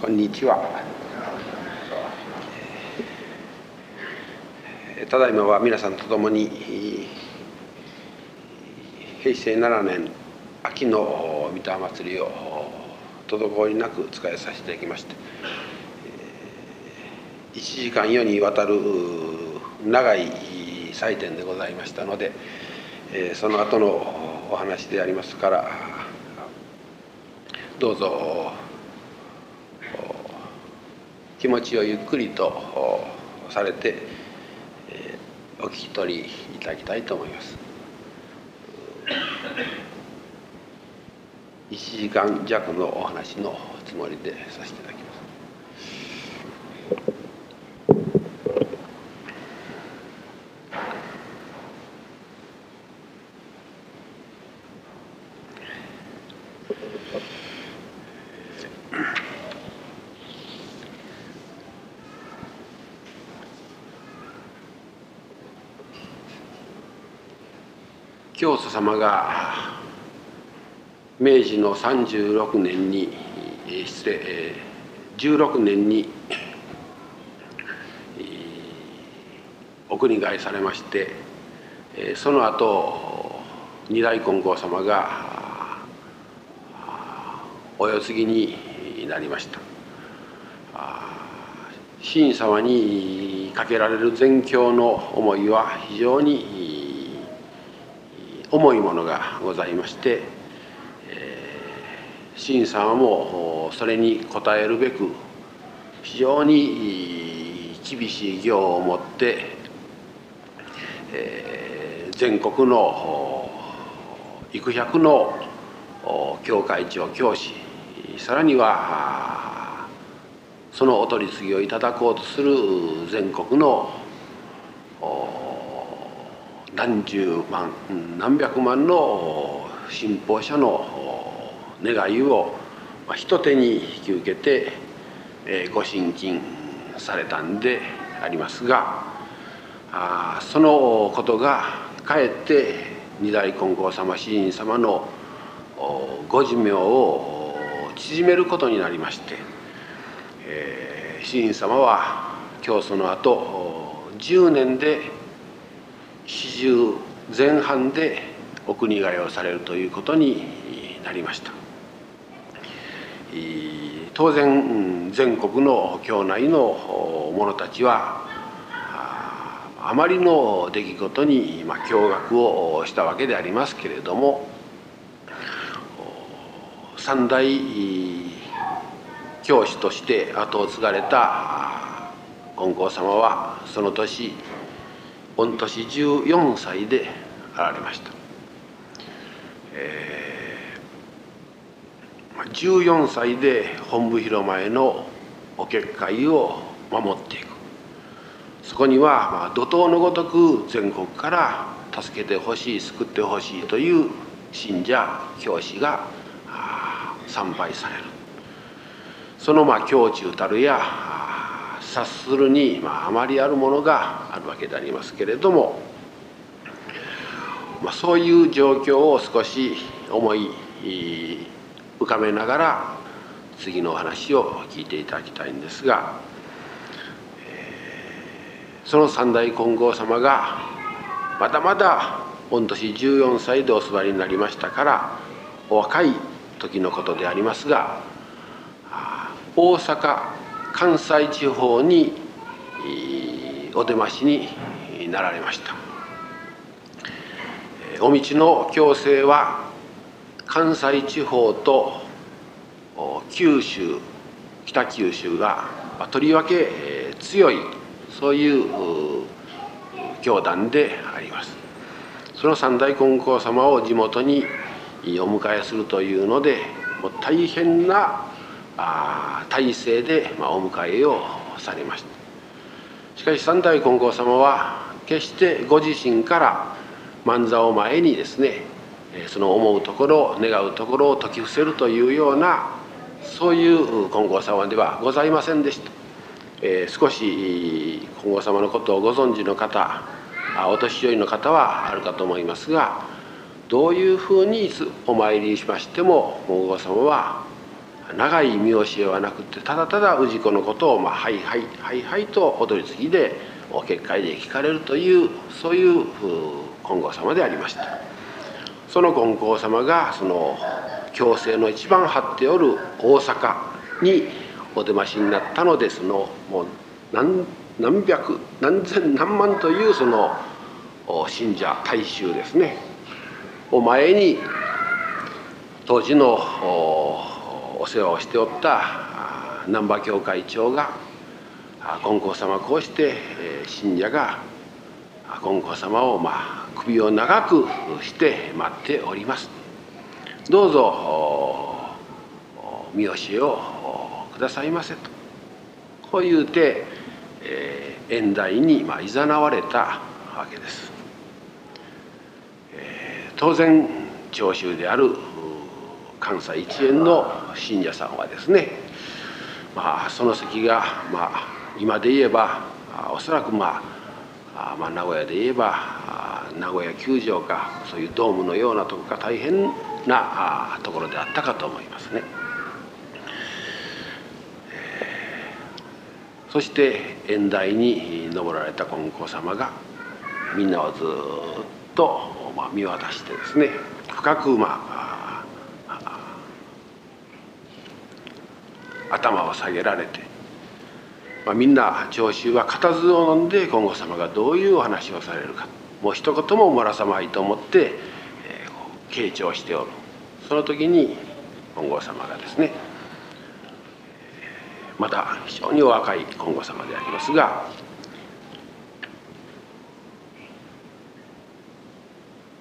こんにちは。ただいまは皆さんと共に平成7年秋の三田祭りを滞りなく使いさせていただきまして1時間余にわたる長い祭典でございましたのでその後のお話でありますからどうぞ気持ちをゆっくりとされてお聞き取りいただきたいと思います。1時間弱のお話のつもりでさせていただきます教祖様が明治の36年に失礼16年にお国替えされましてその後二代金剛様がお世継ぎになりました。神様にかけられる全教の思いは非常に重いものがございまして新さんもそれに応えるべく非常に厳しい行を持って、えー、全国の幾百の教会長教師さらにはそのお取り次ぎをいただこうとする全国の何十万何百万の信奉者の願いを一手に引き受けてご親近されたんでありますがそのことがかえって二代金剛様詩人様のご寿命を縮めることになりまして詩人様は今日その後10年で四十前半でお国替えをされるということになりました。当然全国の教内の者たちはあまりの出来事に驚愕をしたわけでありますけれども三大教師として後を継がれた金剛様はその年御年14歳であられました。えー14歳で本部広前のお結界を守っていくそこには、まあ、怒涛のごとく全国から助けてほしい救ってほしいという信者教師が参拝されるそのまあ胸中たるや察するに、まあ、あまりあるものがあるわけでありますけれども、まあ、そういう状況を少し思い浮かべながら次のお話を聞いていただきたいんですが、えー、その三代金剛様がまだまだ御年14歳でお座りになりましたからお若い時のことでありますが大阪関西地方にお出ましになられました。お道の強制は関西地方と九州北九州がとりわけ強いそういう教団であります。その三大金光様を地元にお迎えするというのでもう大変な体制でお迎えをされました。しかし三大金光様は決してご自身から万座を前にですねその思うところ願うところを説き伏せるというようなそういう金剛様ではございませんでした、えー、少し金剛様のことをご存知の方お年寄りの方はあるかと思いますがどういうふうにお参りしましても金剛様は長い見教えはなくてただただ氏子のことを「まあ、はいはいはいはい」と踊り継ぎで結界で聞かれるというそういう金剛様でありました。その金剛様がその強制の一番張っておる大阪にお出ましになったのでそのもう何何百何千何万というその信者大衆ですね。を前に当時のお世話をしておった難波教会長が金光様こうして信者が金光様をまあ首を長くして待っております。どうぞ見教えをくださいませと。こう言うて、えー、縁台にまあ誘われたわけです、えー、当然長州である関西一円の信者さんはですね、まあ、その席が、まあ、今で言えばおそらく、まあ、まあ名古屋で言えば名古屋球場かそういうドームのようなとこか大変なところであったかと思いますね。そして縁台に登られた金光様がみんなをずっと見渡してですね深くまあ頭を下げられて、まあ、みんな聴衆は固唾を飲んで金剛様がどういうお話をされるか。もう一言も漏らさまいと思って、えー、傾聴しておる。その時に金剛様がですねまだ非常にお若い金剛様でありますが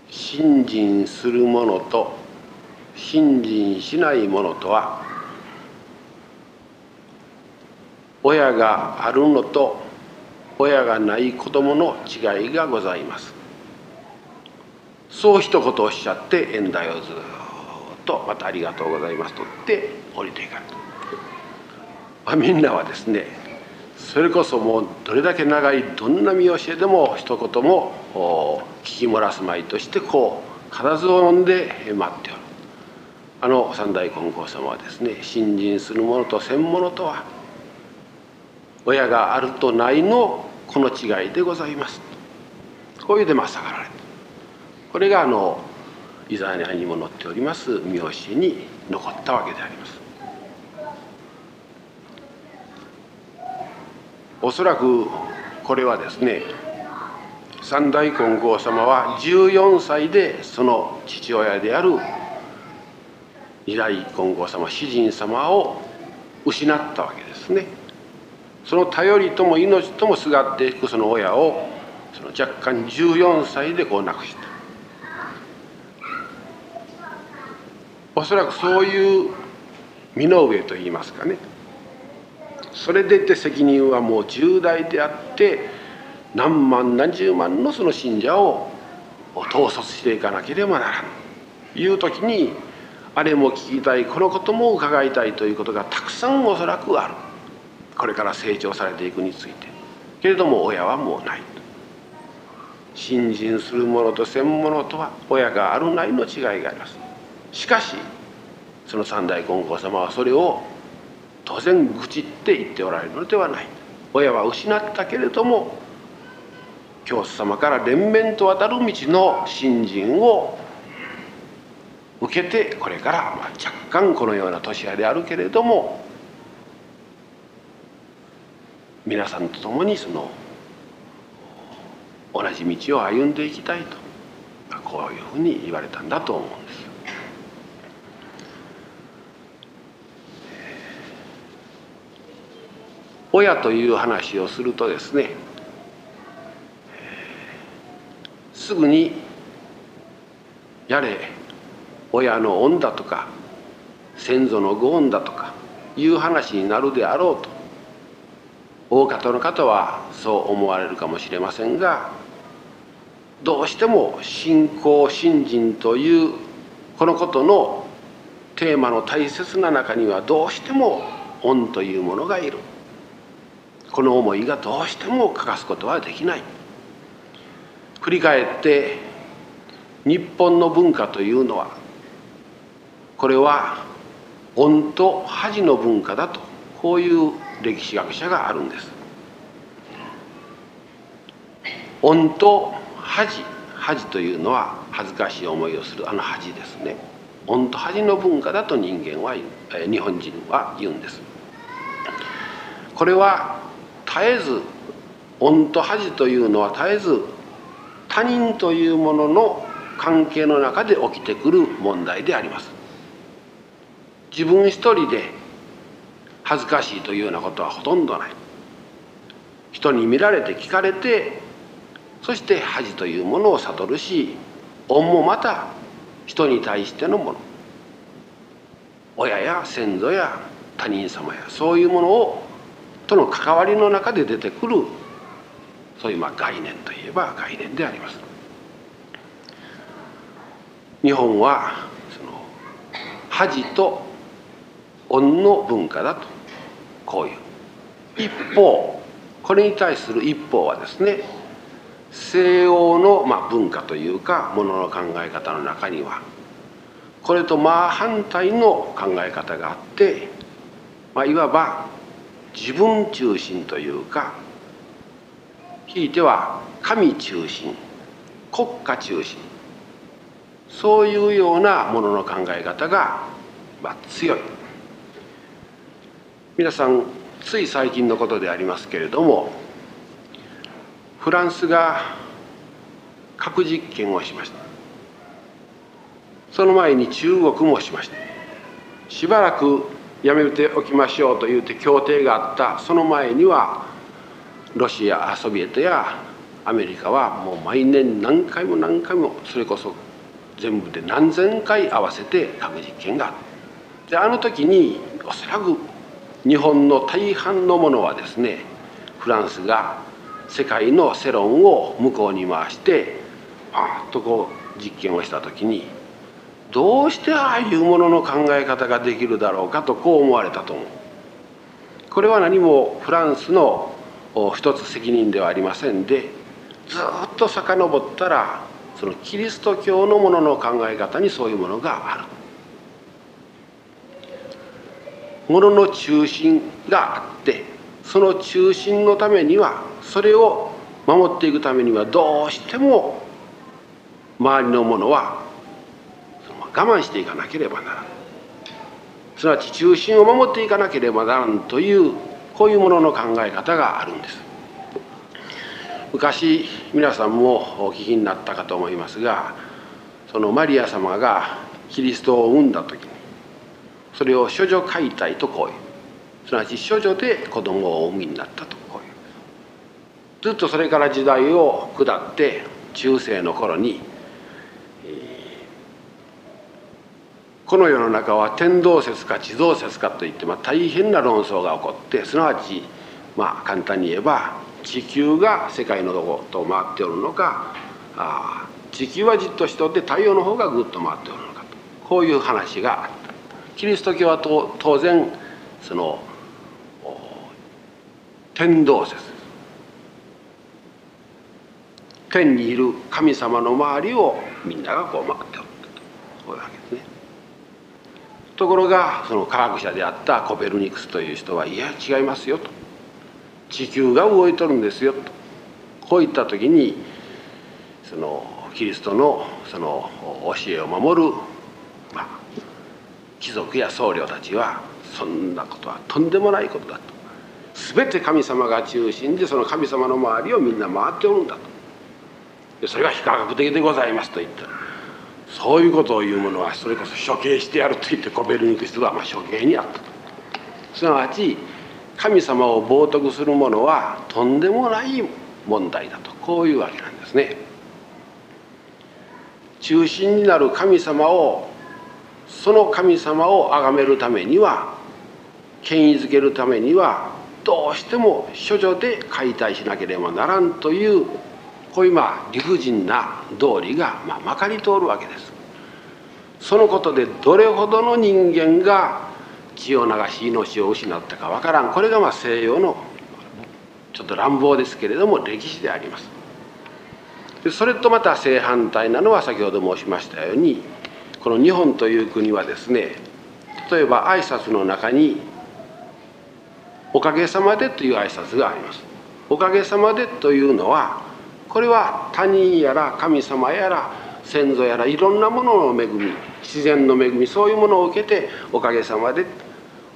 信心する者と信心しない者とは親があるのと親がない子供の違いがございます。そう一言おっしゃって縁台をずっとまたありがとうございますとって降りていかれた、まあ、みんなはですねそれこそもうどれだけ長いどんな見教えでも一言も聞き漏らすまいとしてこう固唾を飲んで待っておる。あの三代金剛様はですね信心する者と専物とは親があるとないのこの違いでございます。こういうでまさがられた。これがあのイザヤにも載っております見教えに残ったわけであります。おそらくこれはですね三代金剛様は14歳でその父親である二代金剛様詩人様を失ったわけですね。その頼りとも命ともすがっていくその親をその若干14歳でこう亡くした。おそらくそういう身の上といいますかね。それでいて責任はもう重大であって何万何十万のその信者を統率していかなければならん。いう時にあれも聞きたいこのことも伺いたいということがたくさんおそらくある。これから成長されていくについてけれども親はもうないと。信心する者と専物とは親があるないの違いがあります。しかしその三代金剛様はそれを当然愚痴って言っておられるのではない。親は失ったけれども教祖様から連綿と渡る道の信心を受けてこれからま若干このような年であるけれども皆さんと共にその同じ道を歩んでいきたいとこういうふうに言われたんだと思うんです。親という話をするとですねすぐにやれ親の恩だとか先祖のご恩だとかいう話になるであろうと大方の方はそう思われるかもしれませんがどうしても信仰信心というこのことのテーマの大切な中にはどうしても恩というものがいる。この思いがどうしても欠かすことはできない。振り返って日本の文化というのはこれは恩と恥の文化だとこういう歴史学者があるんです。恩と恥恥というのは恥ずかしい思いをするあの恥ですね。恩と恥の文化だと人間は日本人は言うんです。これは絶えず恩と恥というのは絶えず他人というものの関係の中で起きてくる問題であります。自分一人で恥ずかしいというようなことはほとんどない。人に見られて聞かれてそして恥というものを悟るし恩もまた人に対してのもの。親や先祖や他人様やそういうものをとの関わりの中で出てくるそういうまあ概念といえば概念であります。日本はその恥と恩の文化だと。こういう一方これに対する一方はですね西欧のまあ文化というかものの考え方の中にはこれとまあ反対の考え方があって、まあ、いわば自分中心というかひいては神中心国家中心そういうようなものの考え方が、まあ、強い。皆さんつい最近のことでありますけれどもフランスが核実験をしました。その前に中国もしました。しばらくやめておきましょうと言うて協定があった。その前にはロシアソビエトやアメリカはもう毎年何回も何回もそれこそ全部で何千回合わせて核実験があるであの時におそらく日本の大半のものはですねフランスが世界の世論を向こうに回してあっとこう実験をした時にどうしてああいうものの考え方ができるだろうかとこう思われたと思う。これは何もフランスの一つ責任ではありませんでずっと遡ったらそのキリスト教のものの考え方にそういうものがある。ものの中心があってその中心のためにはそれを守っていくためにはどうしても周りのものは我慢していかなければならん。すなわち中心を守っていかなければならんというこういうものの考え方があるんです。昔皆さんもお聞きになったかと思いますがそのマリア様がキリストを産んだ時にそれを処女解体とこういう。すなわち処女で子供をお産みになったとこういう。ずっとそれから時代を下って中世の頃にこの世の中は天動説か地動説かといって、まあ、大変な論争が起こってすなわちまあ簡単に言えば地球が世界のどこと回っておるのかあ地球はじっとしておって太陽の方がぐっと回っておるのかとこういう話があった。キリスト教は当然その天動説天にいる神様の周りをみんながこう回っておるこういうわけですね。ところがその科学者であったコペルニクスという人はいや違いますよと。地球が動いとるんですよと。こういった時にそのキリストのその教えを守る、貴族や僧侶たちはそんなことはとんでもないことだと。全て神様が中心でその神様の周りをみんな回っておるんだと。それが非科学的でございますと言った。そういうことを言うものはそれこそ処刑してやると言ってコベルニクスはまあ処刑にあったと。すなわち神様を冒涜する者はとんでもない問題だと。こういうわけなんですね。中心になる神様をその神様を崇めるためには権威づけるためにはどうしても処女で解体しなければならんというこういうまあ理不尽な道理がまあまかり通るわけです。そのことでどれほどの人間が血を流し命を失ったかわからんこれがまあ西洋のちょっと乱暴ですけれども歴史であります。でそれとまた正反対なのは先ほど申しましたようにこの日本という国はですね例えば挨拶の中に「おかげさまで」という挨拶があります。おかげさまでというのはこれは他人やら神様やら先祖やらいろんなものの恵み自然の恵みそういうものを受けておかげさまで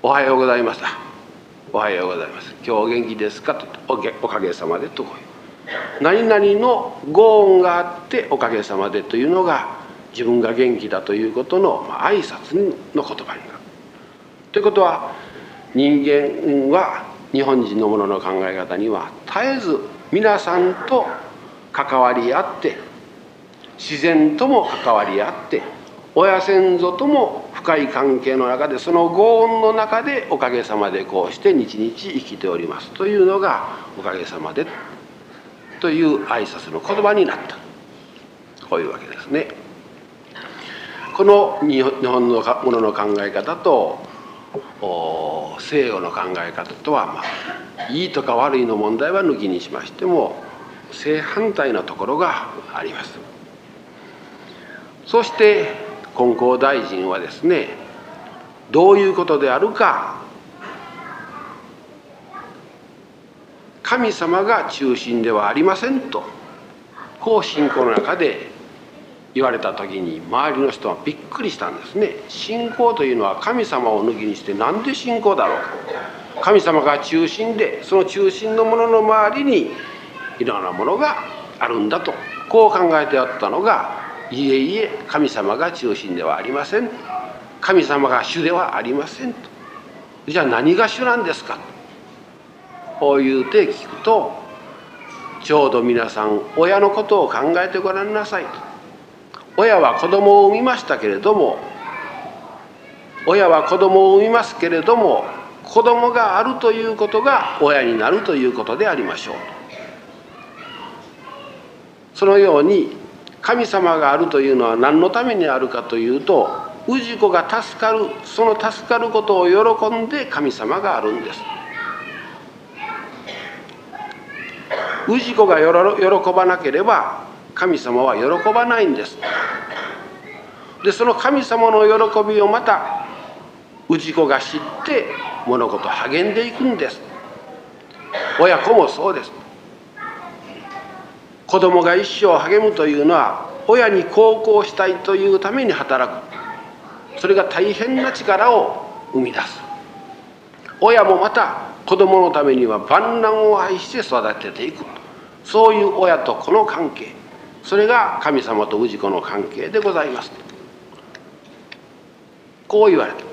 おはようございますおはようございます。今日お元気ですか？とおかげさまでとこういう。何々のご恩があっておかげさまでというのが自分が元気だということの、ま、挨拶の言葉になる。ということは人間は日本人のものの考え方には絶えず皆さんと関わり合って自然とも関わり合って親先祖とも深い関係の中でそのご恩の中でおかげさまでこうして日々生きておりますというのがおかげさまでという挨拶の言葉になったこういうわけですね。この日本のものの考え方と西洋の考え方とは、まあ、いいとか悪いの問題は抜きにしましても正反対なところがあります。そして金光大臣はですねどういうことであるか神様が中心ではありませんとこう信仰の中で言われた時に周りの人はびっくりしたんですね。信仰というのは神様を抜きにして何で信仰だろう。か神様が中心でその中心のものの周りにいろんなものがあるんだと。こう考えてあったのがいえいえ神様が中心ではありません。神様が主ではありませんと。じゃあ何が主なんですかこう言うて聞くとちょうど皆さん親のことを考えてごらんなさいと。親は子供を産みましたけれども親は子供を産みますけれども子供があるということが親になるということでありましょう。そのように神様があるというのは何のためにあるかというと氏子が助かるその助かることを喜んで神様があるんです。氏子が喜ばなければ神様は喜ばないんです。でその神様の喜びをまた氏子が知って物事励んでいくんです。親子もそうです。子供が一生励むというのは親に孝行したいというために働く。それが大変な力を生み出す。親もまた子供のためには万難を愛して育てていく。そういう親と子の関係。それが神様と氏子の関係でございます。こう言われた。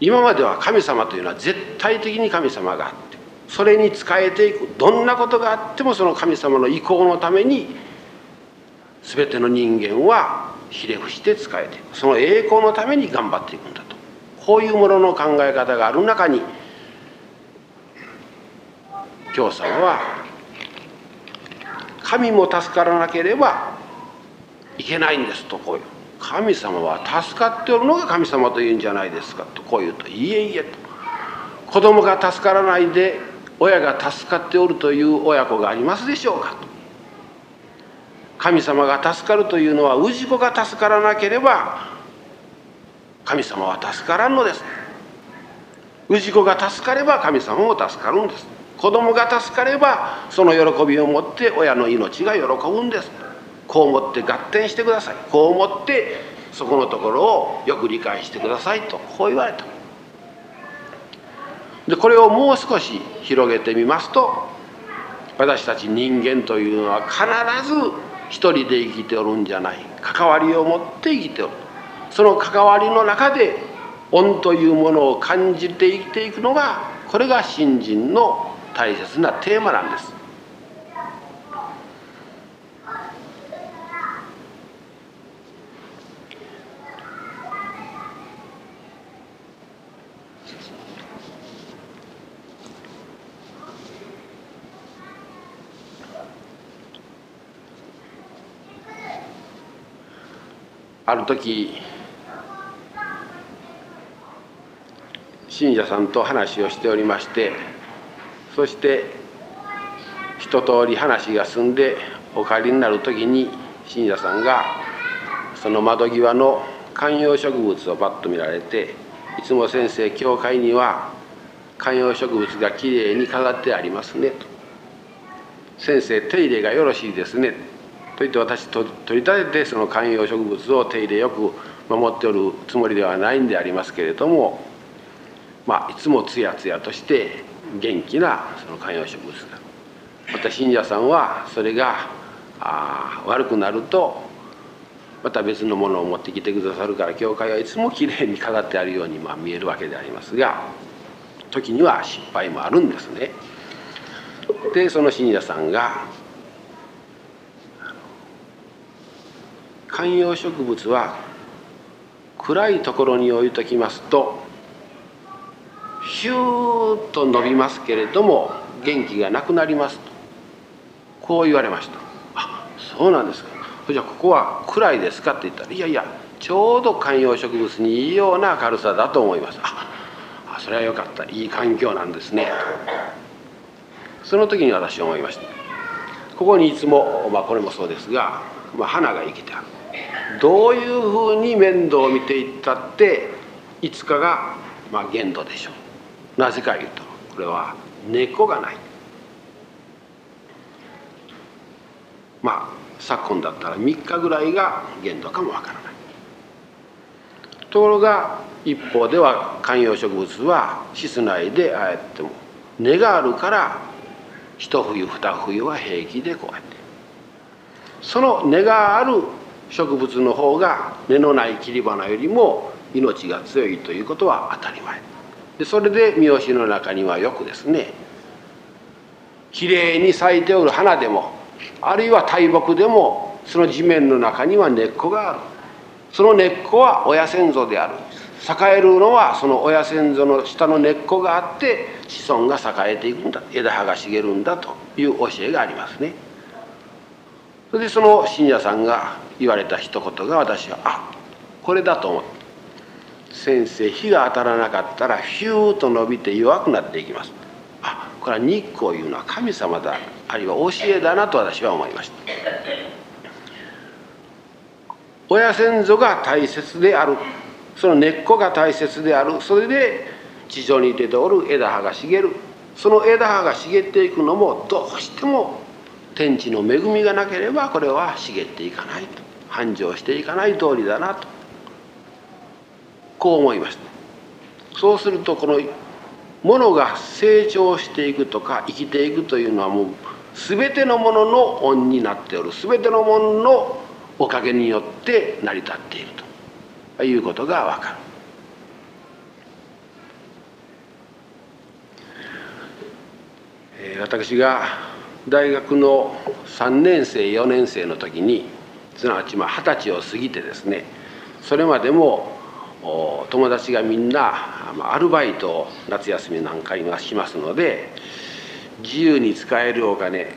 今までは神様というのは絶対的に神様があってそれに仕えていくどんなことがあってもその神様の意向のために全ての人間はひれ伏して仕えていく。その栄光のために頑張っていくんだと。こういうものの考え方がある中に京様は神も助からなければいけないんですとこういう。神様は助かっておるのが神様というんじゃないですかとこう言うといえいえと。子供が助からないで親が助かっておるという親子がありますでしょうかと。神様が助かるというのは氏子が助からなければ神様は助からんのです。氏子が助かれば神様も助かるんです。子供が助かればその喜びを持って親の命が喜ぶんです。こう思って合点してください。こう思ってそこのところをよく理解してくださいとこう言われた。でこれをもう少し広げてみますと私たち人間というのは必ず一人で生きておるんじゃない。関わりを持って生きておる。その関わりの中で恩というものを感じて生きていくのがこれが信心の大切なテーマなんです。ある時信者さんと話をしておりましてそして一通り話が済んでお帰りになる時に信者さんがその窓際の観葉植物をパッと見られていつも先生教会には観葉植物がきれいに飾ってありますねと。先生手入れがよろしいですね。と言って私取り立ててその観葉植物を手入れよく守っておるつもりではないんでありますけれどもまあいつもつやつやとして元気なその観葉植物がまた信者さんはそれがあ悪くなるとまた別のものを持ってきてくださるから教会はいつもきれいに飾ってあるようにまあ見えるわけでありますが時には失敗もあるんですね。でその信者さんが観葉植物は暗いところに置いときますとヒューッと伸びますけれども元気がなくなりますと。こう言われました。あそうなんですか。じゃあここは暗いですかって言ったらいやいやちょうど観葉植物にいいような軽さだと思います。あそれはよかった。いい環境なんですね。とその時に私は思いました。ここにいつも、まあ、これもそうですが、まあ、花が生きてある。どういうふうに面倒を見ていったっていつかが、まあ、限度でしょう。なぜかいうとこれは根っこがない。まあ昨今だったら3日ぐらいが限度かもわからない。ところが一方では観葉植物は室内でああやっても根があるから一冬二冬は平気でこうやって。その根がある植物の方が根のない切り花よりも命が強いということは当たり前。でそれで三好の中にはよくですねきれいに咲いておる花でもあるいは大木でもその地面の中には根っこがある。その根っこは親先祖である。栄えるのはその親先祖の下の根っこがあって子孫が栄えていくんだ。枝葉が茂るんだという教えがありますね。それでその信者さんが言われた一言が私はあこれだと思って先生火が当たらなかったらヒューッと伸びて弱くなっていきます。あこれは日光いうのは神様だ。あるいは教えだなと私は思いました。親先祖が大切である。その根っこが大切である。それで地上に出ておる枝葉が茂る。その枝葉が茂っていくのもどうしても天地の恵みがなければこれは茂っていかないと。繁盛していかない通りだなと。こう思いました。そうするとこのものが成長していくとか生きていくというのはもう全てのものの恩になっておる。全てのもののおかげによって成り立っていると。いうことがわかる。私が大学の3年生4年生の時にすなわち二十歳を過ぎてですねそれまでも友達がみんなアルバイトを夏休みなんか今しますので自由に使えるお金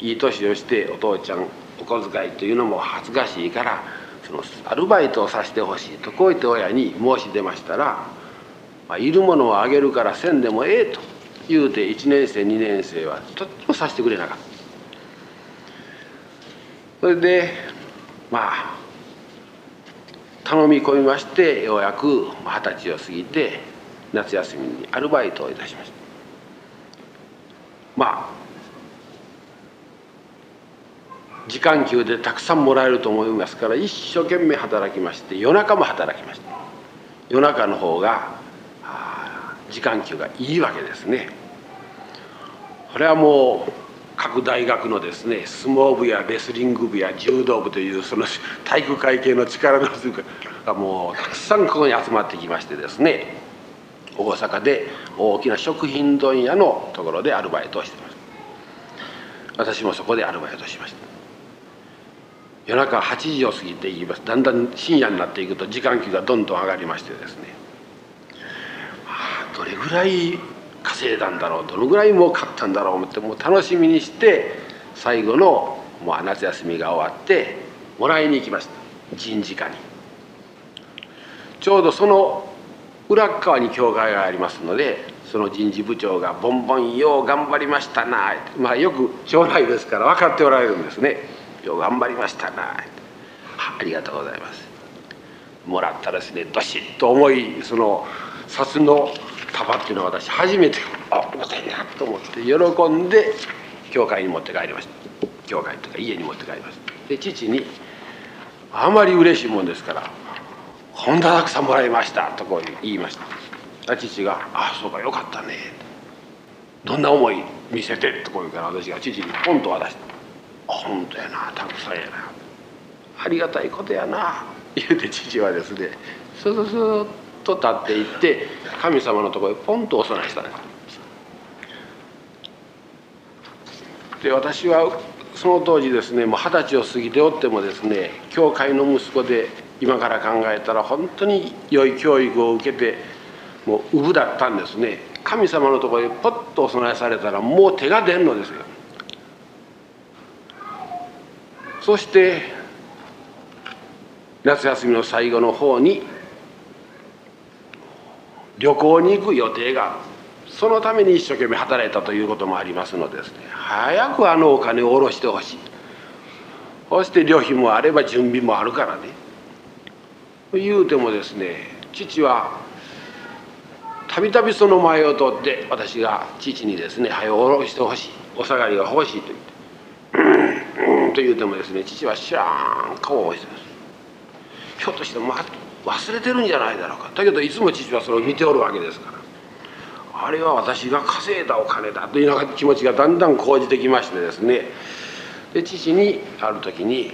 いい年をしてお父ちゃんお小遣いというのも恥ずかしいからそのアルバイトをさせてほしいとこう言って親に申し出ましたら、まあ、いるものをあげるからせんでもええと言うて1年生2年生はとってもさせてくれなかった。それでまあ頼み込みましてようやく二十歳を過ぎて夏休みにアルバイトをいたしました。まあ時間給でたくさんもらえると思いますから一生懸命働きまして夜中も働きました。夜中の方が時間給がいいわけですね。これはもう各大学のですね相撲部やレスリング部や柔道部というその体育会系の力の数がもうたくさんここに集まってきましてですね大阪で大きな食品問屋のところでアルバイトをしてます。私もそこでアルバイトしました。夜中8時を過ぎていきます。だんだん深夜になっていくと時間給がどんどん上がりましてですね。どれぐらい稼いだんだろうどのぐらい儲かったんだろうってもう楽しみにして最後のもう夏休みが終わってもらいに行きました。人事課に。ちょうどその裏側に教会がありますのでその人事部長が「ボンボンよう頑張りましたな」まあよく将来ですから分かっておられるんですね「よう頑張りましたな」ありがとうございます。もらったらですねどしっと重いその札の束っていうのは私初めてあ重たいなと思って喜んで教会に持って帰りました教会というか家に持って帰りましたで父にあまり嬉しいもんですから「本田たくさんもらいました」とこう言いました。父が「あそうかよかったね」どんな思い見せて」とこう言うから私が父にポンと渡して「本当やなたくさんやな。ありがたいことやな」言うて父はですねスースーッと立っていって神様のところへポンとお供えしたんですで私はその当時ですねもう二十歳を過ぎておってもですね教会の息子で今から考えたら本当に良い教育を受けてもう産だったんですね。神様のところへポッとお供えされたらもう手が出んのですよ。そして夏休みの最後の方に旅行に行く予定がそのために一生懸命働いたということもありますのですね。早くあのお金を下ろしてほしい。そして旅費もあれば準備もあるからね。言うてもですね父はたびたびその前を通って私が父にですね「早く下ろしてほしい。お下がりが欲しい」と言って「うんうん」と言うてもですね父は知らん顔をしてます。ひょっとして忘れてるんじゃないだろうか。だけどいつも父はそれを見ておるわけですから。あれは私が稼いだお金だというような気持ちがだんだん講じてきましてですね。で父にある時に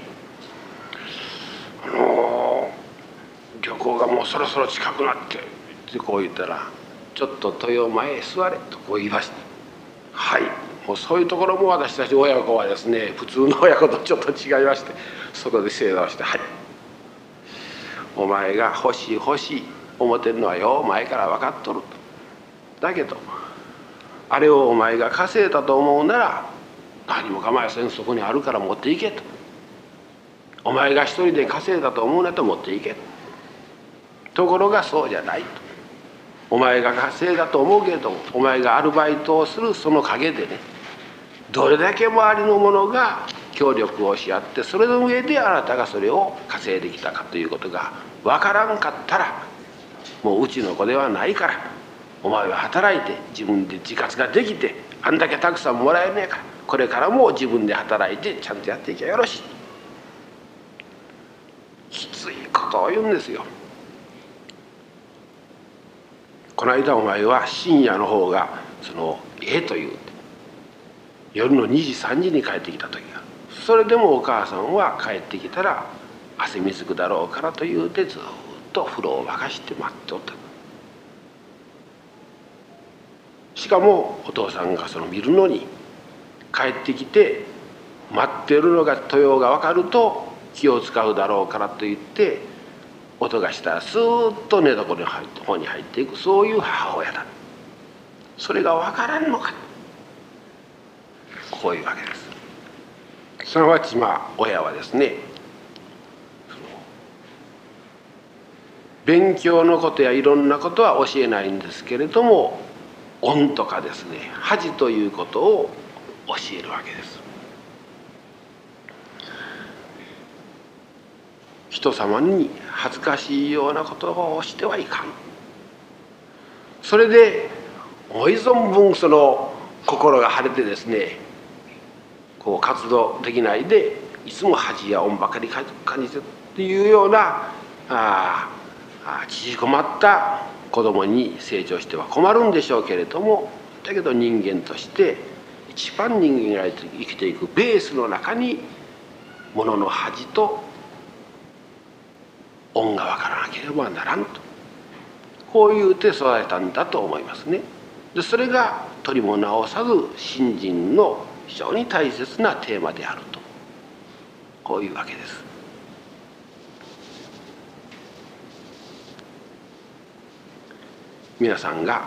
「あの旅行がもうそろそろ近くなって」ってこう言ったら「ちょっと豊前へ座れ」とこう言いました。はい。もうそういうところも私たち親子はですね普通の親子とちょっと違いましてそこで正座をして「はい。お前が欲しい欲しい思ってるのはよ前から分かっとる」と。だけどあれをお前が稼いだと思うなら何も構いせんそこにあるから持っていけと。お前が一人で稼いだと思うなと持っていけところがそうじゃないと。お前が稼いだと思うけどお前がアルバイトをするその陰でねどれだけ周りの者が協力をし合ってそれの上であなたがそれを稼いできたかということが分からんかったらもううちの子ではないからお前は働いて自分で自活ができてあんだけたくさんもらえねえからこれからも自分で働いてちゃんとやっていけばよろしい。きついことを言うんですよ。この間お前は深夜の方がそのええと言う夜の2時3時に帰ってきた時がそれでもお母さんは帰ってきたら汗水くだろうからと言うてずっと風呂を沸かして待っておった。しかもお父さんがその見るのに帰ってきて待ってるのが豊が分かると気を使うだろうからと言って音がしたらスーッと寝床の方に入っていくそういう母親だ。それが分からんのか。こういうわけです。すなわちまあ親はですね勉強のことやいろんなことは教えないんですけれども恩とかですね恥ということを教えるわけです。人様に恥ずかしいようなことをしてはいかん。それで思い存分その心が晴れてですねこう活動できないでいつも恥や恩ばかり感じてるっていうようなああ縮こまった子供に成長しては困るんでしょうけれどもだけど人間として一番人間が生きていくベースの中にものの恥と恩が分からなければならんとこういうて育てたんだと思いますね。でそれが取りも直さず信心の非常に大切なテーマであるとこういうわけです。皆さんが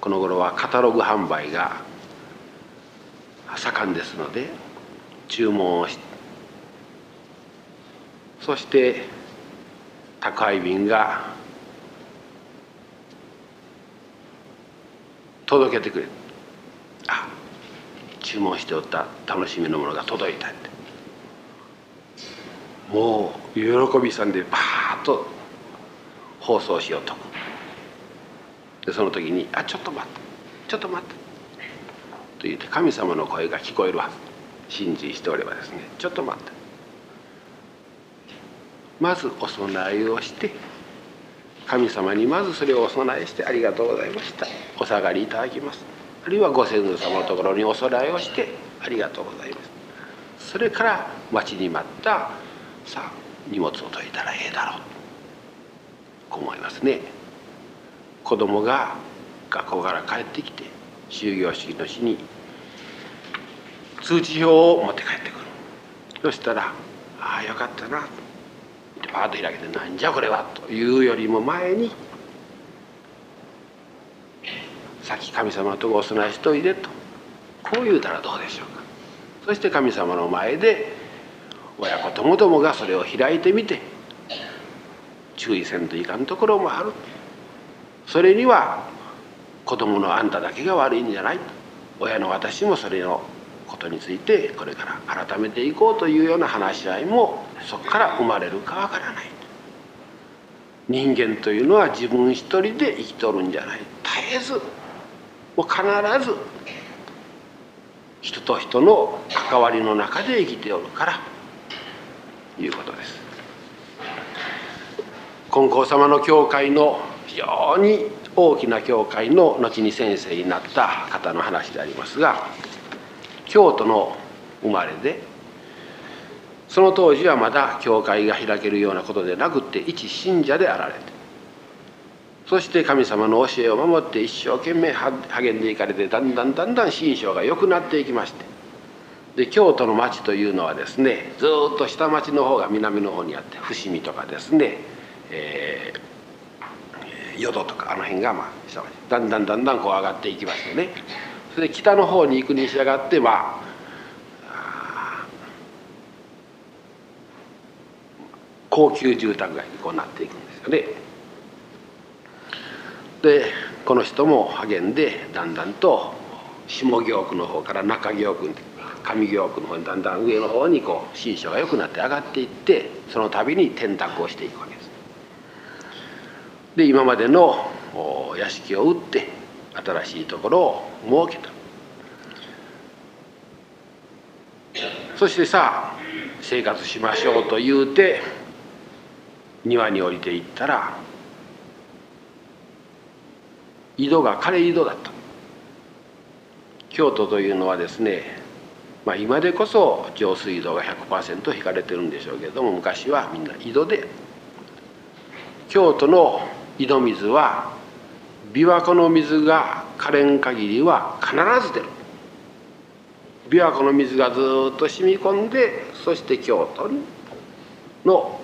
この頃はカタログ販売が盛んですので注文をしそして宅配便が届けてくれるあ注文しておった楽しみのものが届いたって。もう喜びさんでバーッと放送しようと。でその時に「あちょっと待ってちょっと待って」と言って神様の声が聞こえるはず信心しておればですねちょっと待ってまずお供えをして神様にまずそれをお供えして「ありがとうございました。お下がりいただきます」あるいはご先祖様のところにお供えをして「ありがとうございます」それから待ちに待ったさあ荷物を解いたらええだろう。と思いますね。子供が学校から帰ってきて終業式の日に通知表を持って帰ってくる。そしたら「ああよかったな」ってパーッと開けて「なんじゃこれは」というよりも前に「さっき神様とこお供えしといで」と。こう言うたらどうでしょうか。そして神様の前で親子ともどもがそれを開いてみて注意せんといかんところもある。それには子供のあんただけが悪いんじゃない親の私もそれのことについてこれから改めていこうというような話し合いもそこから生まれるかわからない。人間というのは自分一人で生きとるんじゃない。絶えずもう必ず人と人の関わりの中で生きておるからいうことです。金光様の教会の非常に大きな教会の後に先生になった方の話でありますが京都の生まれでその当時はまだ教会が開けるようなことでなくって一信者であられてそして神様の教えを守って一生懸命励んでいかれてだんだんだんだん心象が良くなっていきまして。で京都の町というのはですねずっと下町の方が南の方にあって伏見とかですね、えー、淀とかあの辺がまあ下町。だんだんだんだんこう上がっていきましてね。それで北の方に行くに従ってまあ高級住宅街にこうなっていくんですよね。でこの人も励んでだんだんと下京区の方から中京区上京区の方にだんだん上の方にこう心象が良くなって上がっていってその度に転託をしていくわけです。で今までの屋敷を売って新しいところを設けたそしてさあ生活しましょうと言うて庭に降りていったら井戸が枯れ井戸だった京都というのはですねまあ今でこそ上水道が100%引かれてるんでしょうけれども昔はみんな井戸で。京都の井戸水は琵琶湖の水が枯れん限りは必ず出る。琵琶湖の水がずっと染み込んでそして京都の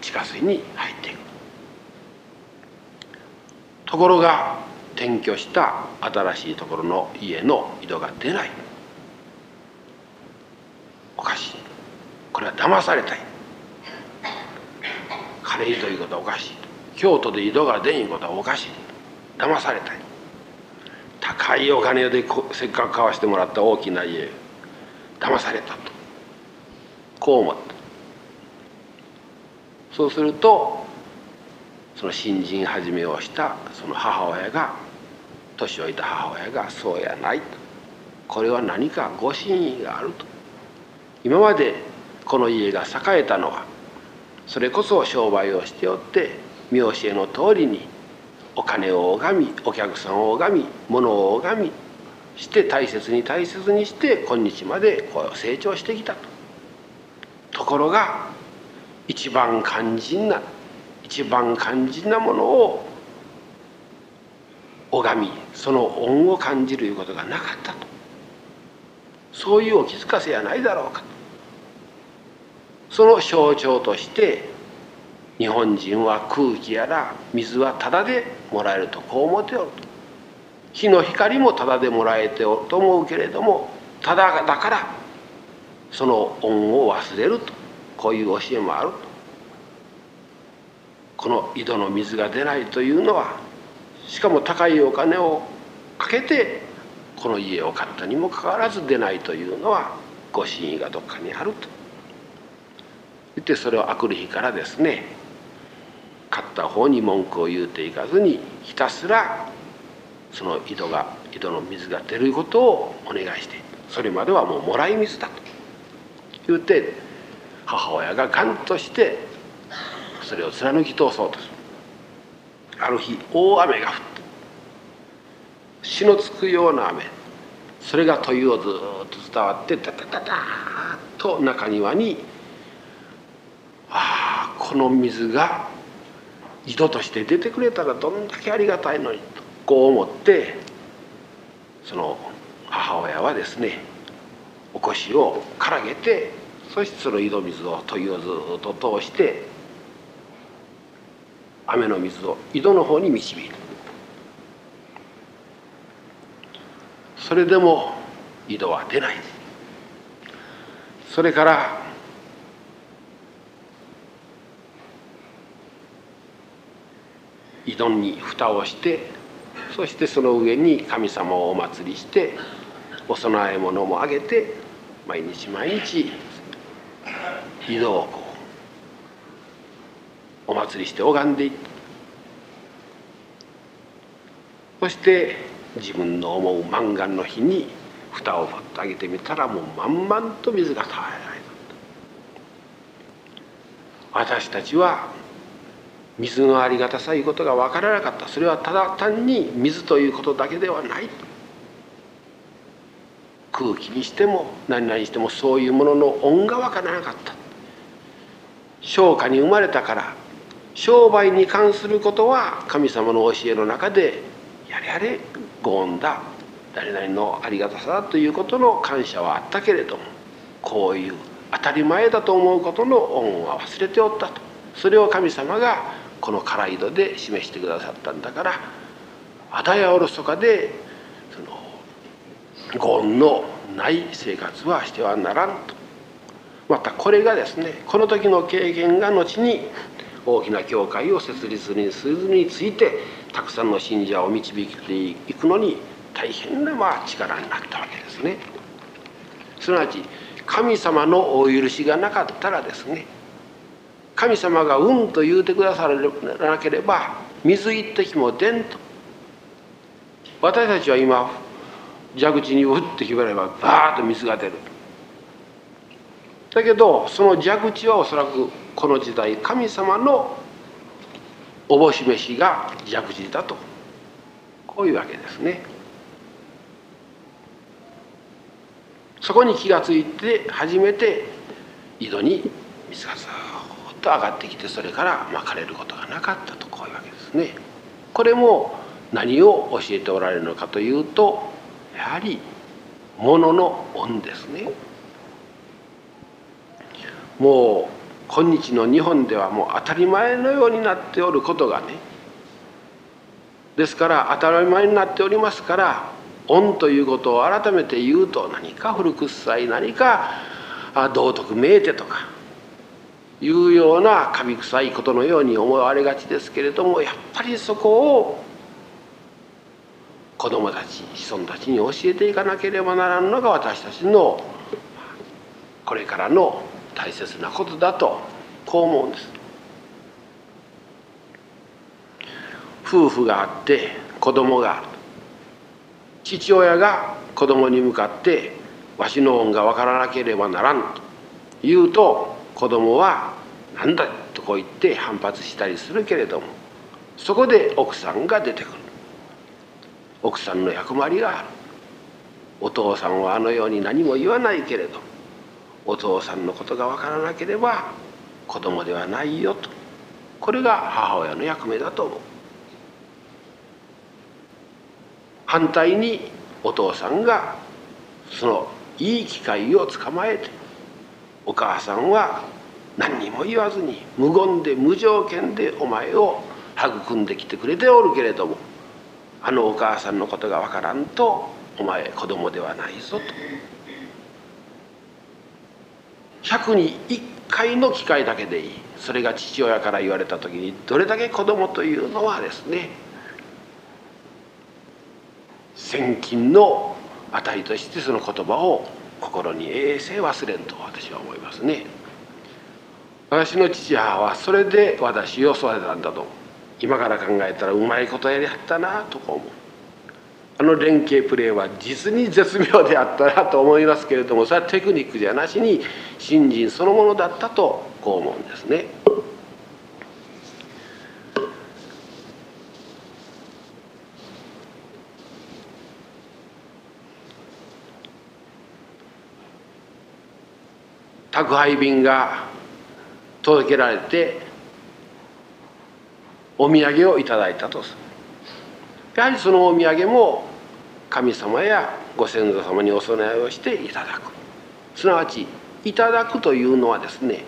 地下水に入っていく。ところが転居した新しいところの家の井戸が出ない。おかしい。これは騙されたい。枯れ井ということはおかしい。京都で井戸が出んことはおかしい。騙されたい。高いお金でせっかく買わしてもらった大きな家。騙されたと。こう思った。そうするとその新人始めをしたその母親が年老いた母親がそうやないとこれは何かご真意があると今までこの家が栄えたのはそれこそ商売をしておって見教えの通りにお金を拝みお客さんを拝み物を拝みして大切に大切にして今日までこう成長してきたと。ところが一番肝心な一番肝心なものを拝みその恩を感じるいうことがなかったと。そういうお気づかせやないだろうかと。その象徴として日本人は空気やら水はタダでもらえるとこう思っておると。日の光もタダでもらえておると思うけれどもただだからその恩を忘れると。こういう教えもあると。この井戸の水が出ないというのはしかも高いお金をかけてこの家を買ったにもかかわらず出ないというのはご神意がどっかにあると。言ってそれをあくる日からですね勝った方に文句を言うていかずにひたすらその井戸が井戸の水が出ることをお願いしてそれまではもうもらい水だと言うて母親がガンとしてそれを貫き通そうとする。ある日大雨が降って死のつくような雨。それが問いをずっと伝わってダダダダーッと中庭にああこの水が井戸として出てくれたらどんだけありがたいのにとこう思ってその母親はですねお腰をからげてそしてその井戸水を問いをずっと通して雨の水を井戸の方に導いた。それでも井戸は出ない。それから井戸に蓋をしてそしてその上に神様をお祭りしてお供え物もあげて毎日毎日井戸をこうお祭りして拝んでいった。そして自分の思う満願の日に蓋をパッと上げてみたらもう満々と水がたえられた私たちは水のありがたさいうことが分からなかった。それはただ単に水ということだけではない。空気にしても何々にしてもそういうものの恩が分からなかった。商家に生まれたから商売に関することは神様の教えの中でやれやれご恩だ。誰々のありがたさだということの感謝はあったけれどもこういう当たり前だと思うことの恩は忘れておったと。それを神様がこの唐井戸で示してくださったんだからあだやおろそかでそのご恩のない生活はしてはならんと。またこれがですねこの時の経験が後に大きな教会を設立にするについてたくさんの信者を導いていくのに大変なまあ力になったわけですね。すなわち神様のお許しがなかったらですね神様が「うん」と言うてくださらなければ水一滴も出んと私たちは今蛇口にうって決めればバーッと水が出るだけどその蛇口はおそらくこの時代神様のおぼし飯が蛇口だとこういうわけですね。そこに気が付いて初めて井戸に水がずっと上がってきてそれからまかれることがなかったとこういうわけですね。これも何を教えておられるのかというとやはり物の恩ですね。もう今日の日本ではもう当たり前のようになっておることがねですから当たり前になっておりますから恩ということを改めて言うと何か古臭い何か道徳めいてとかいうようなカビ臭いことのように思われがちですけれどもやっぱりそこを子供たち子孫たちに教えていかなければならんのが私たちのこれからの大切なことだとこう思うんです。夫婦があって子供がある。父親が子供に向かって「わしの恩が分からなければならん」と。言うと子供は「何だ」とこう言って反発したりするけれどもそこで奥さんが出てくる。奥さんの役割がある。お父さんはあのように何も言わないけれどお父さんのことが分からなければ子供ではないよとこれが母親の役目だと思う反対にお父さんがそのいい機会を捕まえてお母さんは何にも言わずに無言で無条件でお前を育んできてくれておるけれどもあのお母さんのことが分からんとお前子供ではないぞと。100に1回の機会だけでいいそれが父親から言われた時にどれだけ子供というのはですね千金の値としてその言葉を心に永世忘れんと私は思いますね。私の父母はそれで私を育てたんだと今から考えたらうまいことやりはったなとか思うあの連携プレーは実に絶妙であったなと思いますけれどもそれはテクニックじゃなしに新人そのものだったとこう思うんですね。宅配便が届けられてお土産をいただいたとするやはりそのお土産も神様やご先祖様にお供えをしていただく。すなわちいただくというのはですね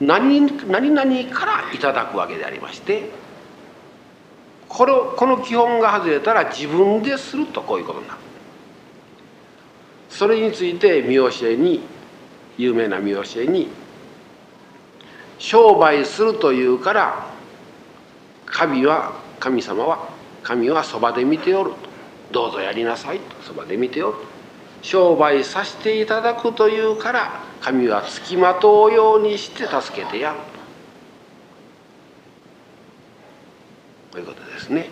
何何々からいただくわけでありましてこれこの基本が外れたら自分でするとこういうことになる。それについて見教えに有名な見教えに商売するというから神は神様は神はそばで見ておると。どうぞやりなさいと。そばで見ておる商売させていただくというから神はつきまとうようにして助けてやると。いうことですね。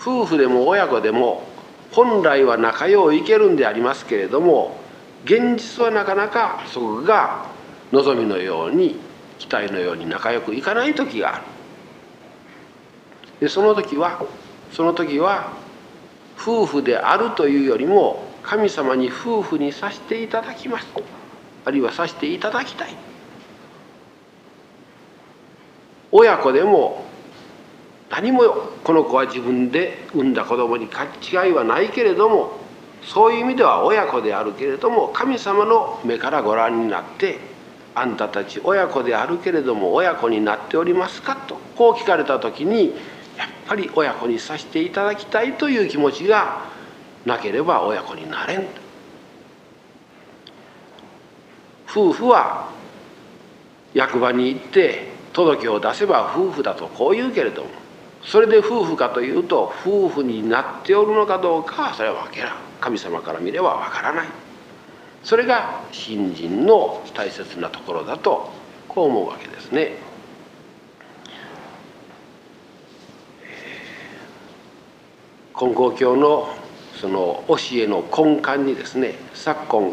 夫婦でも親子でも本来は仲良ういけるんでありますけれども現実はなかなかそこが望みのように期待のように仲良くいかない時がある。でその時はその時は夫婦であるというよりも神様に夫婦にさせていただきます。あるいはさせていただきたい。親子でも何もこの子は自分で産んだ子供に違いはないけれどもそういう意味では親子であるけれども神様の目からご覧になってあんたたち親子であるけれども親子になっておりますかとこう聞かれた時にやっぱり親子にさせていただきたいという気持ちがなければ親子になれん。夫婦は役場に行って届けを出せば夫婦だとこう言うけれどもそれで夫婦かというと夫婦になっておるのかどうかはそれは分けらん。神様から見れば分からない。それが信心の大切なところだとこう思うわけですね。金光教のその教えの根幹にですね昨今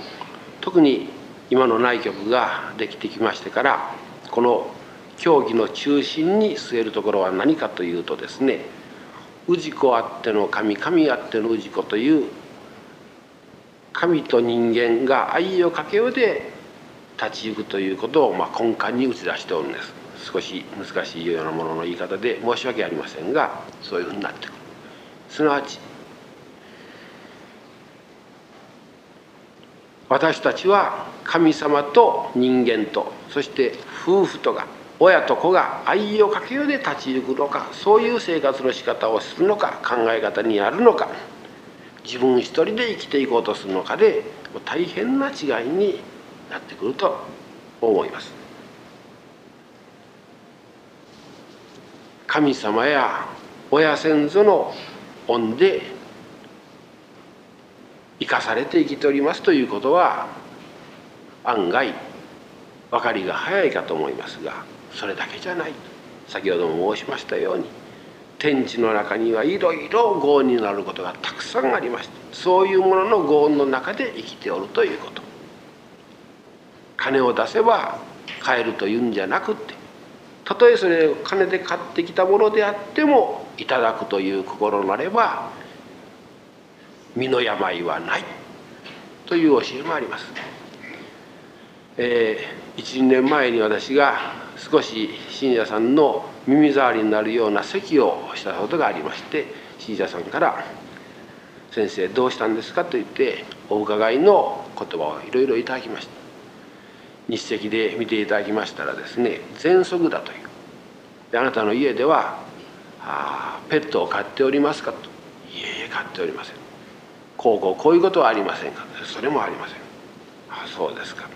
特に今の内局ができてきましてからこの教義の中心に据えるところは何かというとですね氏子あっての神神あっての氏子という神と人間が愛をかけようで立ち行くということをまあ根幹に打ち出しておるんです。少し難しいようなものの言い方で申し訳ありませんがそういうふうになってくる。すなわち私たちは神様と人間とそして夫婦とが親と子が愛をかけようで立ち行くのかそういう生活の仕方をするのか考え方にあるのか自分一人で生きていこうとするのかで大変な違いになってくると思います。神様や親先祖の恩で生かされて生きておりますということは案外分かりが早いかと思いますがそれだけじゃない先ほども申しましたように天地の中にはいろいろ業になることがたくさんありましてそういうものの業の中で生きておるということ。金を出せば買えるというんじゃなくてたとえそれを金で買ってきたものであってもいただくという心なれば身の病はないという教えもあります。えー、12年前に私が少し信者さんの耳障りになるような咳をしたことがありまして信者さんから「先生どうしたんですか?」と言ってお伺いの言葉をいろいろいただきました日赤で見ていただきましたらですね喘息だというであなたの家ではあペットを飼っておりますか？といえいえ飼っておりませんこうこうこういうことはありませんかそれもありませんあそうですか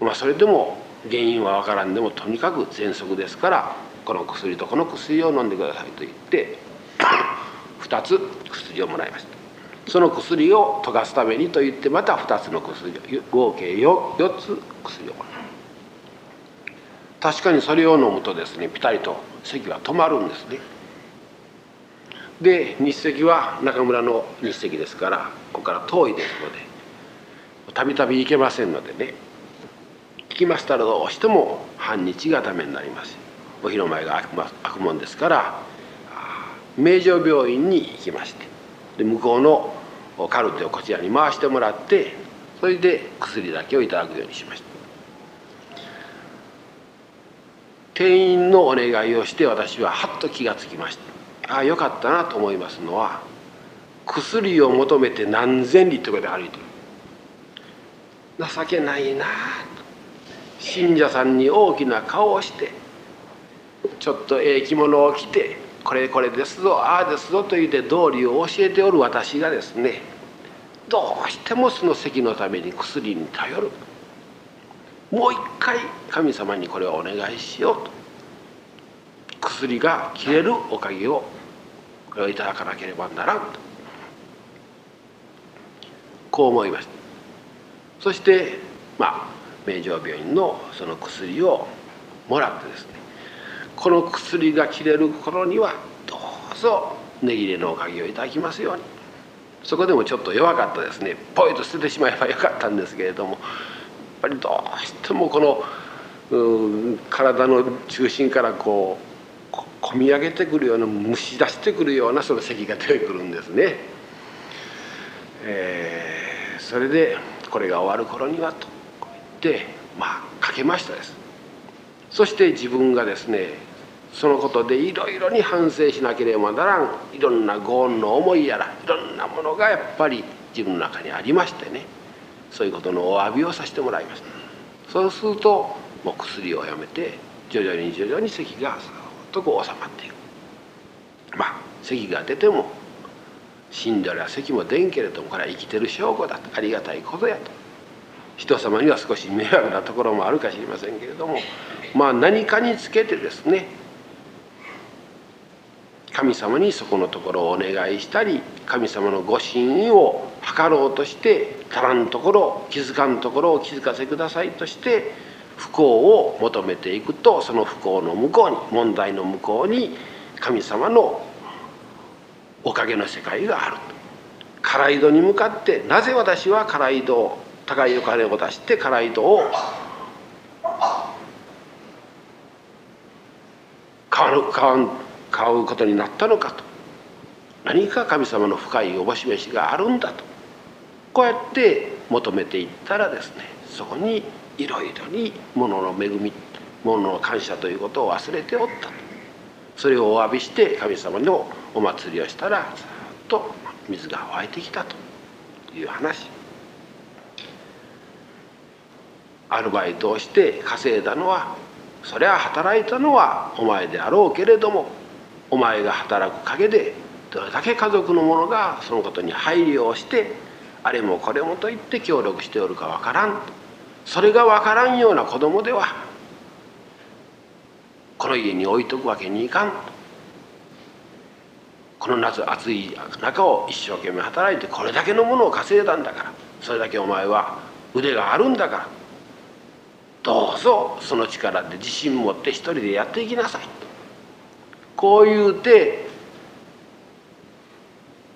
まあそれでも原因は分からんでもとにかく喘息ですからこの薬とこの薬を飲んでくださいと言って2つ薬をもらいました。その薬を溶かすためにといってまた2つの薬合計 4, 4つ薬をもらいました。確かにそれを飲むとですね。ピタリと咳は止まるんですね。で日赤は中村の日赤ですからここから遠いですのでたびたび行けませんのでね。行きましたらどうしても半日がダメになります。お披露前が開くもんですから名城病院に行きましてで向こうのカルテをこちらに回してもらってそれで薬だけをいただくようにしました。店員のお願いをして私ははっと気がつきました。ああよかったなと思いますのは薬を求めて何千里とかで歩いてる。情けないな信者さんに大きな顔をしてちょっとええ着物を着てこれこれですぞああですぞと言って道理を教えておる私がですねどうしてもその席のために薬に頼る。もう一回神様にこれをお願いしようと。薬が切れるおかげをこれをいただかなければならんと。こう思いました。そしてまあ名城病院のその薬をもらってですねこの薬が切れる頃にはどうぞ値切れのおかげをいただきますように。そこでもちょっと弱かったですね。ポイと捨ててしまえばよかったんですけれどもぱりどうしてもこの体の中心からこう込み上げてくるような蒸し出してくるようなその咳が出てくるんですね。えー、それでこれが終わる頃にはと言ってまあかけましたですそして自分がですねそのことでいろいろに反省しなければならんいろんなご恩の思いやらいろんなものがやっぱり自分の中にありましてねそういうことのお詫びをさせてもらいました。そうするともう薬をやめて徐々に徐々に咳がそっとこう収まっていく。まあ咳が出ても死んだら咳も出んけれどもこれは生きてる証拠だと。ありがたいことやと。人様には少し迷惑なところもあるかしれませんけれどもまあ何かにつけてですね神様にそこのところをお願いしたり神様のご神意を図ろうとして足らんところ気づかんところを気づかせくださいとして不幸を求めていくとその不幸の向こうに問題の向こうに神様のおかげの世界があるカライドに向かってなぜ私はカライドを高いお金を出してカライドを買わ買わん買うことになったのかと。何か神様の深いおぼし飯があるんだと。こうやって求めていったらですねそこにいろいろに物の恵み物の感謝ということを忘れておったと。それをお詫びして神様のお祭りをしたらずっと水が湧いてきたと。いう話。アルバイトをして稼いだのはそりゃ働いたのはお前であろうけれどもお前が働く陰でどれだけ家族の者がそのことに配慮をしてあれもこれもと言って協力しておるかわからん。それがわからんような子供ではこの家に置いとくわけにいかん。この夏暑い中を一生懸命働いてこれだけのものを稼いだんだからそれだけお前は腕があるんだからどうぞその力で自信持って一人でやっていきなさい。こう言うて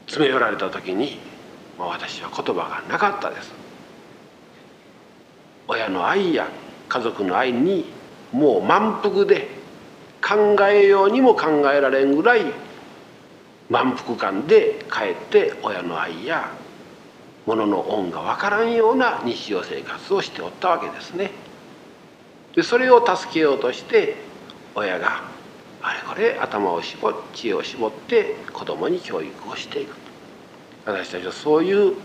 詰め寄られた時に、ま、私は言葉がなかったです親の愛や家族の愛にもう満腹で考えようにも考えられんぐらい満腹感で帰って親の愛や物の恩が分からんような日常生活をしておったわけですね。でそれを助けようとして親があれこれ頭を絞っ知恵を絞って子供に教育をしていく私たちはそういう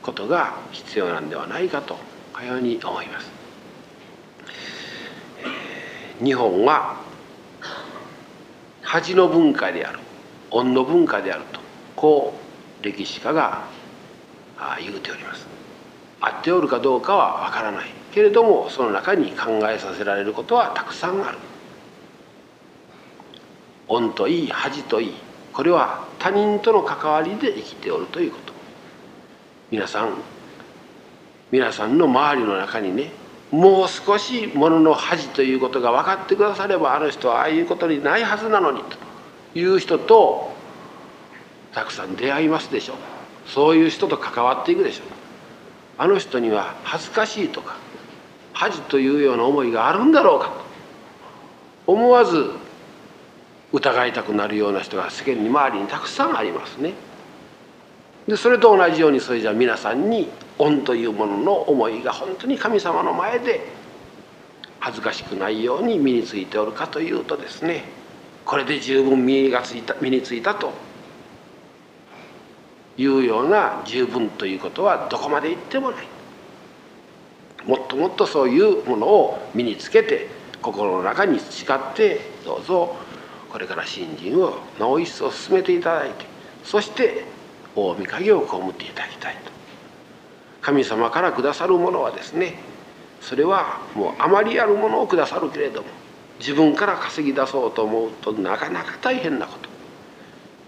ことが必要なんではないかとかように思います。日本は恥の文化である恩の文化であるとこう歴史家が言うております。合っておるかどうかはわからないけれどもその中に考えさせられることはたくさんある。恩といい恥といいこれは他人との関わりで生きておるということ。皆さん皆さんの周りの中にねもう少しものの恥ということが分かってくださればあの人はああいうことにないはずなのにという人とたくさん出会いますでしょう。そういう人と関わっていくでしょう。あの人には恥ずかしいとか恥というような思いがあるんだろうかと。思わず疑いたくなるような人が世間に周りにたくさんありますね。でそれと同じようにそれじゃ皆さんに恩というものの思いが本当に神様の前で恥ずかしくないように身についておるかというとですねこれで十分身がついた身についたというような十分ということはどこまで行ってもないもっともっとそういうものを身につけて心の中に誓ってどうぞこれから信心をなお一層進めていただいてそして大御影を被っていただきたいと神様からくださるものはですねそれはもうあまりあるものをくださるけれども自分から稼ぎ出そうと思うとなかなか大変なこと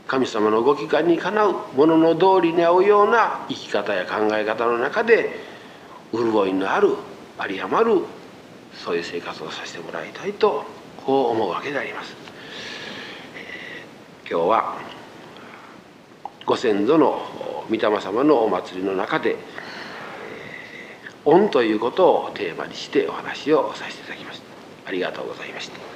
神様のご帰還にかなうものの通りに合うような生き方や考え方の中で潤いのある有り余るそういう生活をさせてもらいたいとこう思うわけであります。今日はご先祖の御霊様のお祭りの中で「恩」ということをテーマにしてお話をさせていただきました。ありがとうございました。